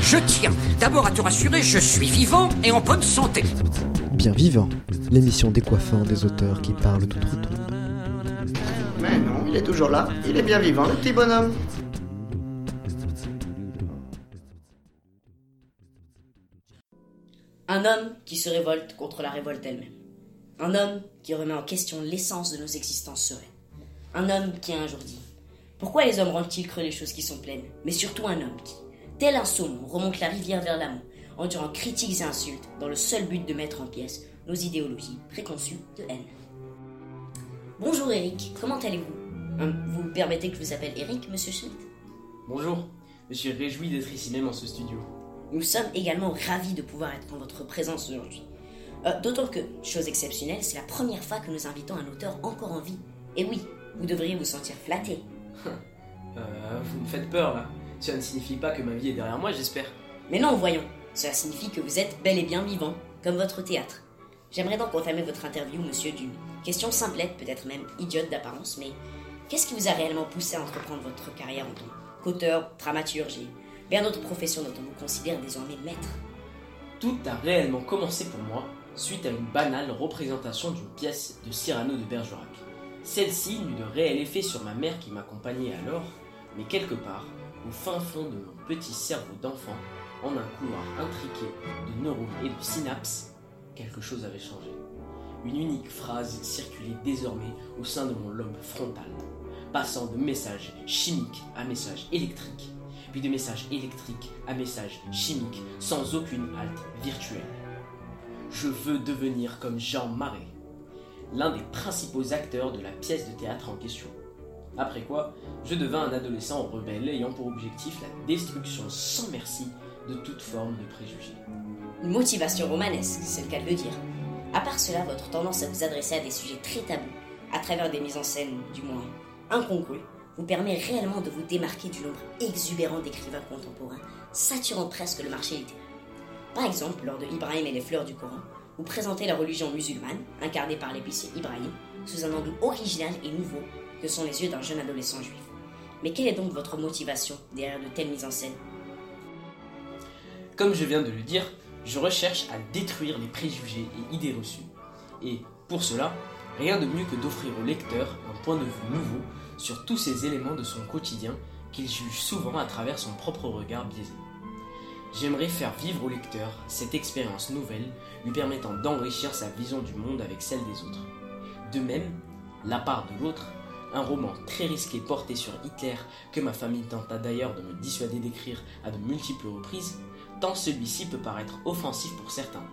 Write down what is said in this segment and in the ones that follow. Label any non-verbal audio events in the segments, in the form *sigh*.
Je tiens d'abord à te rassurer, je suis vivant et en bonne santé. Bien vivant, l'émission décoiffant des auteurs qui parlent d'outre-tombe. Mais non, il est toujours là, il est bien vivant, le petit bonhomme. Un homme qui se révolte contre la révolte elle-même. Un homme qui remet en question l'essence de nos existences sereines. Un homme qui a un jour dit Pourquoi les hommes rendent-ils creux les choses qui sont pleines Mais surtout un homme qui, tel un saumon, remonte la rivière vers l'amont, endurant critiques et insultes, dans le seul but de mettre en pièces nos idéologies préconçues de haine. Bonjour Eric, comment allez-vous? Hum, Vous me permettez que je vous appelle Eric, monsieur Schmidt Bonjour, je suis réjoui d'être ici même en ce studio. Nous sommes également ravis de pouvoir être en votre présence aujourd'hui. Euh, D'autant que, chose exceptionnelle, c'est la première fois que nous invitons un auteur encore en vie. Et oui, vous devriez vous sentir flatté. *laughs* Euh, vous me faites peur là. Cela ne signifie pas que ma vie est derrière moi, j'espère. Mais non, voyons, cela signifie que vous êtes bel et bien vivant, comme votre théâtre. J'aimerais donc entamer votre interview, monsieur, d'une question simplette, peut-être même idiote d'apparence, mais qu'est-ce qui vous a réellement poussé à entreprendre votre carrière en tant qu'auteur, dramaturge et bien d'autres professions dont on vous considère désormais maître? Tout a réellement commencé pour moi suite à une banale représentation d'une pièce de Cyrano de Bergerac. Celle-ci n'eut de réel effet sur ma mère qui m'accompagnait alors, mais quelque part, au fin fond de mon petit cerveau d'enfant, en un couloir intriqué de neurones et de synapses, quelque chose avait changé. Une unique phrase circulait désormais au sein de mon lobe frontal, passant de messages chimiques à messages électriques, puis de messages électriques à messages chimiques, sans aucune halte virtuelle. Je veux devenir comme Jean Marais, l'un des principaux acteurs de la pièce de théâtre en question. Après quoi, je devins un adolescent rebelle ayant pour objectif la destruction sans merci de toute forme de préjugés. Une motivation romanesque, c'est le cas de le dire. À part cela, votre tendance à vous adresser à des sujets très tabous, à travers des mises en scène, du moins incongrues, vous permet réellement de vous démarquer du nombre exubérant d'écrivains contemporains, saturant presque le marché. Par exemple, lors de Ibrahim et les fleurs du Coran, vous présentez la religion musulmane, incarnée par l'épicier Ibrahim, sous un angle original et nouveau que sont les yeux d'un jeune adolescent juif. Mais quelle est donc votre motivation derrière de telles mises en scène? Comme je viens de le dire, je recherche à détruire les préjugés et idées reçues. Et pour cela, rien de mieux que d'offrir au lecteur un point de vue nouveau sur tous ces éléments de son quotidien qu'il juge souvent à travers son propre regard biaisé. J'aimerais faire vivre au lecteur cette expérience nouvelle lui permettant d'enrichir sa vision du monde avec celle des autres. De même, La part de l'autre, un roman très risqué porté sur Hitler que ma famille tenta d'ailleurs de me dissuader d'écrire à de multiples reprises, tant celui-ci peut paraître offensif pour certains,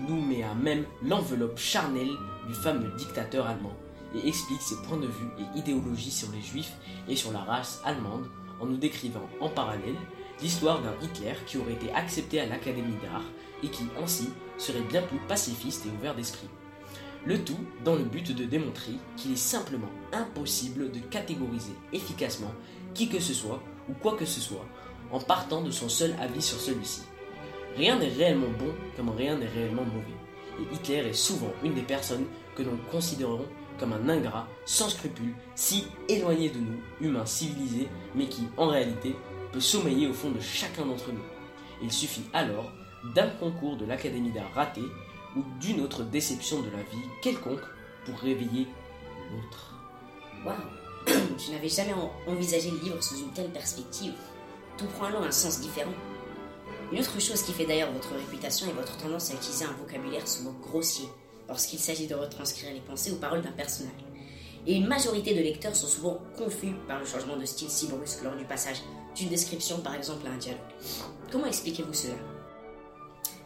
nous met à même l'enveloppe charnelle du fameux dictateur allemand et explique ses points de vue et idéologies sur les juifs et sur la race allemande en nous décrivant en parallèle l'histoire d'un Hitler qui aurait été accepté à l'Académie d'art et qui ainsi serait bien plus pacifiste et ouvert d'esprit. Le tout dans le but de démontrer qu'il est simplement impossible de catégoriser efficacement qui que ce soit ou quoi que ce soit en partant de son seul avis sur celui-ci. Rien n'est réellement bon comme rien n'est réellement mauvais. Et Hitler est souvent une des personnes que nous considérons comme un ingrat, sans scrupules, si éloigné de nous, humains civilisés, mais qui, en réalité, peut sommeiller au fond de chacun d'entre nous. Il suffit alors d'un concours de l'Académie d'art raté ou d'une autre déception de la vie quelconque pour réveiller l'autre. Waouh *coughs* Je n'avais jamais en- envisagé le livre sous une telle perspective. Tout prend alors un sens différent. Une autre chose qui fait d'ailleurs votre réputation est votre tendance à utiliser un vocabulaire souvent grossier lorsqu'il s'agit de retranscrire les pensées ou paroles d'un personnage. Et une majorité de lecteurs sont souvent confus par le changement de style si brusque lors du passage d'une description par exemple à un dialogue. Comment expliquez-vous cela?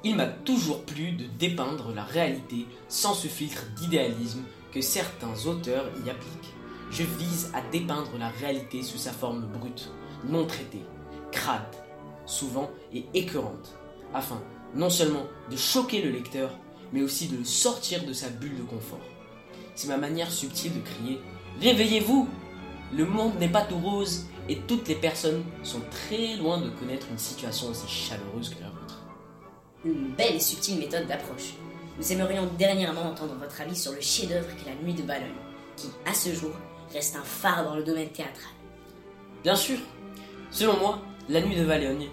Il m'a toujours plu de dépeindre la réalité sans ce filtre d'idéalisme que certains auteurs y appliquent. Je vise à dépeindre la réalité sous sa forme brute, non traitée, crade, souvent et écœurante, afin non seulement de choquer le lecteur, mais aussi de le sortir de sa bulle de confort. C'est ma manière subtile de crier Réveillez-vous Le monde n'est pas tout rose et toutes les personnes sont très loin de connaître une situation aussi chaleureuse que la vôtre. Une belle et subtile méthode d'approche. Nous aimerions dernièrement entendre votre avis sur le chef-d'œuvre qu'est La Nuit de Ballon, qui, à ce jour, reste un phare dans le domaine théâtral. Bien sûr, selon moi, La Nuit de Valogne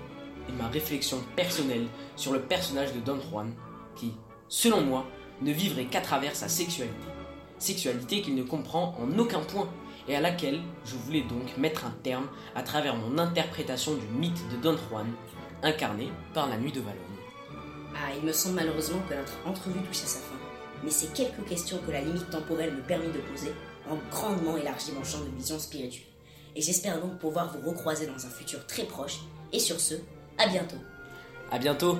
est ma réflexion personnelle sur le personnage de Don Juan, qui, selon moi, ne vivrait qu'à travers sa sexualité. Sexualité qu'il ne comprend en aucun point et à laquelle je voulais donc mettre un terme à travers mon interprétation du mythe de Don Juan, incarné par la Nuit de Valogne. Ah, il me semble malheureusement que notre entrevue touche à sa fin, mais ces quelques questions que la limite temporelle me permet de poser ont grandement élargi mon champ de vision spirituelle. Et j'espère donc pouvoir vous recroiser dans un futur très proche, et sur ce, à bientôt. À bientôt